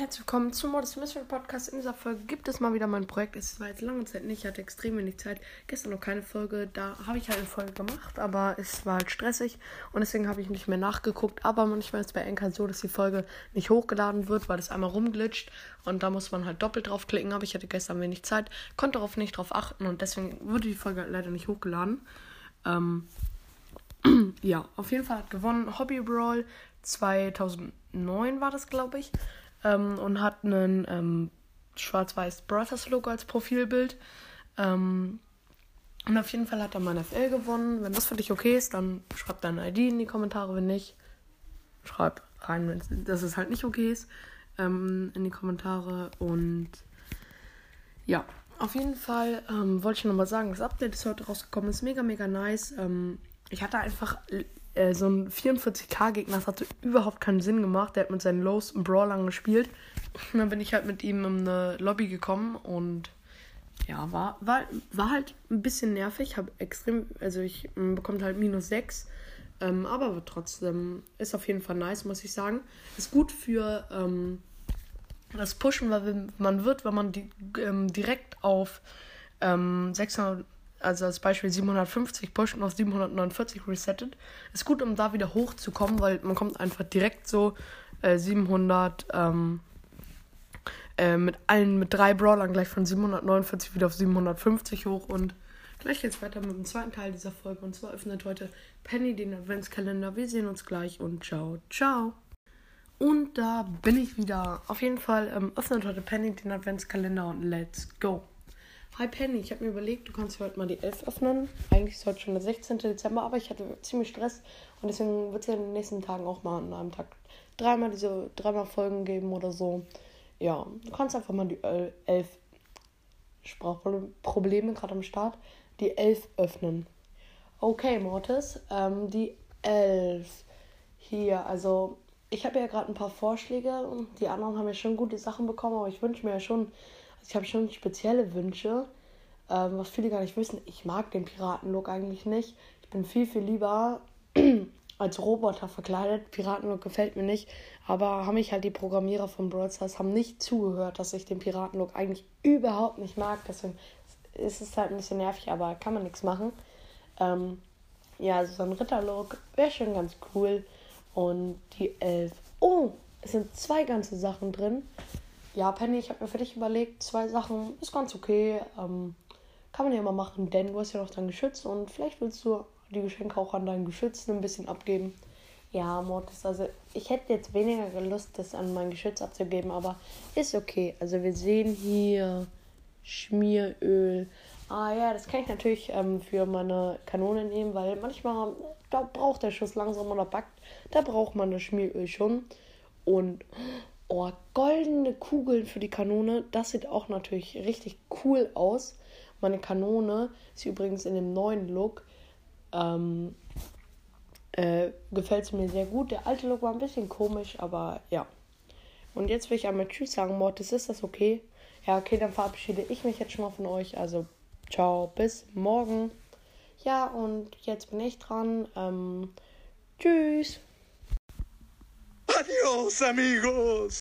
herzlich willkommen zum Modest Mystery Podcast. In dieser Folge gibt es mal wieder mein Projekt. Es war jetzt lange Zeit nicht, ich hatte extrem wenig Zeit. Gestern noch keine Folge, da habe ich halt eine Folge gemacht, aber es war halt stressig und deswegen habe ich nicht mehr nachgeguckt. Aber manchmal ist es bei Enker so, dass die Folge nicht hochgeladen wird, weil es einmal rumglitscht und da muss man halt doppelt draufklicken. Aber ich hatte gestern wenig Zeit, konnte darauf nicht drauf achten und deswegen wurde die Folge leider nicht hochgeladen. Ähm, ja, auf jeden Fall hat gewonnen Hobby Brawl 2009 war das, glaube ich ähm, und hat einen ähm, schwarz-weiß Brothers Logo als Profilbild. Ähm, und auf jeden Fall hat er mein FL gewonnen. Wenn das für dich okay ist, dann schreib deine ID in die Kommentare. Wenn nicht, schreib rein, wenn es halt nicht okay ist, ähm, in die Kommentare. Und ja, auf jeden Fall ähm, wollte ich nochmal sagen, das Update ist heute rausgekommen, ist mega, mega nice. Ähm, ich hatte einfach äh, so ein 44k-Gegner, das hatte überhaupt keinen Sinn gemacht. Der hat mit seinen Lows im Brawl lang gespielt. Und dann bin ich halt mit ihm in eine Lobby gekommen und ja, war, war, war halt ein bisschen nervig. Hab extrem, also ich bekommt halt minus 6. Ähm, aber trotzdem ist auf jeden Fall nice, muss ich sagen. Ist gut für ähm, das Pushen, weil man wird, wenn man die, ähm, direkt auf 600 ähm, also als Beispiel 750 pusht und auf 749 resettet. Ist gut, um da wieder hochzukommen, weil man kommt einfach direkt so äh, 700 ähm, äh, mit allen, mit drei Brawlern gleich von 749 wieder auf 750 hoch und gleich geht's weiter mit dem zweiten Teil dieser Folge und zwar öffnet heute Penny den Adventskalender. Wir sehen uns gleich und ciao, ciao. Und da bin ich wieder. Auf jeden Fall ähm, öffnet heute Penny den Adventskalender und let's go. Hi Penny, ich habe mir überlegt, du kannst heute mal die 11 öffnen. Eigentlich ist heute schon der 16. Dezember, aber ich hatte ziemlich Stress und deswegen wird es ja in den nächsten Tagen auch mal an einem Tag dreimal diese dreimal Folgen geben oder so. Ja, du kannst einfach mal die 11 Sprachprobleme gerade am Start, die 11 öffnen. Okay, Mortis, ähm, die 11 hier, also ich habe ja gerade ein paar Vorschläge die anderen haben ja schon gute Sachen bekommen, aber ich wünsche mir ja schon ich habe schon spezielle Wünsche, ähm, was viele gar nicht wissen. Ich mag den Piratenlook eigentlich nicht. Ich bin viel, viel lieber als Roboter verkleidet. Piratenlook gefällt mir nicht. Aber haben mich halt die Programmierer von Brawl Stars haben nicht zugehört, dass ich den Piratenlook eigentlich überhaupt nicht mag. Deswegen ist es halt ein bisschen nervig, aber kann man nichts machen. Ähm, ja, also so ein Ritterlook wäre schon ganz cool. Und die elf. Oh, es sind zwei ganze Sachen drin. Ja, Penny, ich habe mir für dich überlegt, zwei Sachen ist ganz okay. Ähm, kann man ja mal machen, denn du hast ja noch dein Geschütz und vielleicht willst du die Geschenke auch an deinen Geschützen ein bisschen abgeben. Ja, Mortis, also ich hätte jetzt weniger Lust, das an mein Geschütz abzugeben, aber ist okay. Also wir sehen hier Schmieröl. Ah ja, das kann ich natürlich ähm, für meine Kanone nehmen, weil manchmal da braucht der Schuss langsam oder backt. Da braucht man das Schmieröl schon. Und Oh, goldene Kugeln für die Kanone. Das sieht auch natürlich richtig cool aus. Meine Kanone ist übrigens in dem neuen Look. Ähm, äh, Gefällt es mir sehr gut. Der alte Look war ein bisschen komisch, aber ja. Und jetzt will ich einmal Tschüss sagen, Mortis. Ist das okay? Ja, okay, dann verabschiede ich mich jetzt schon mal von euch. Also, ciao, bis morgen. Ja, und jetzt bin ich dran. Ähm, tschüss. Adios, amigos.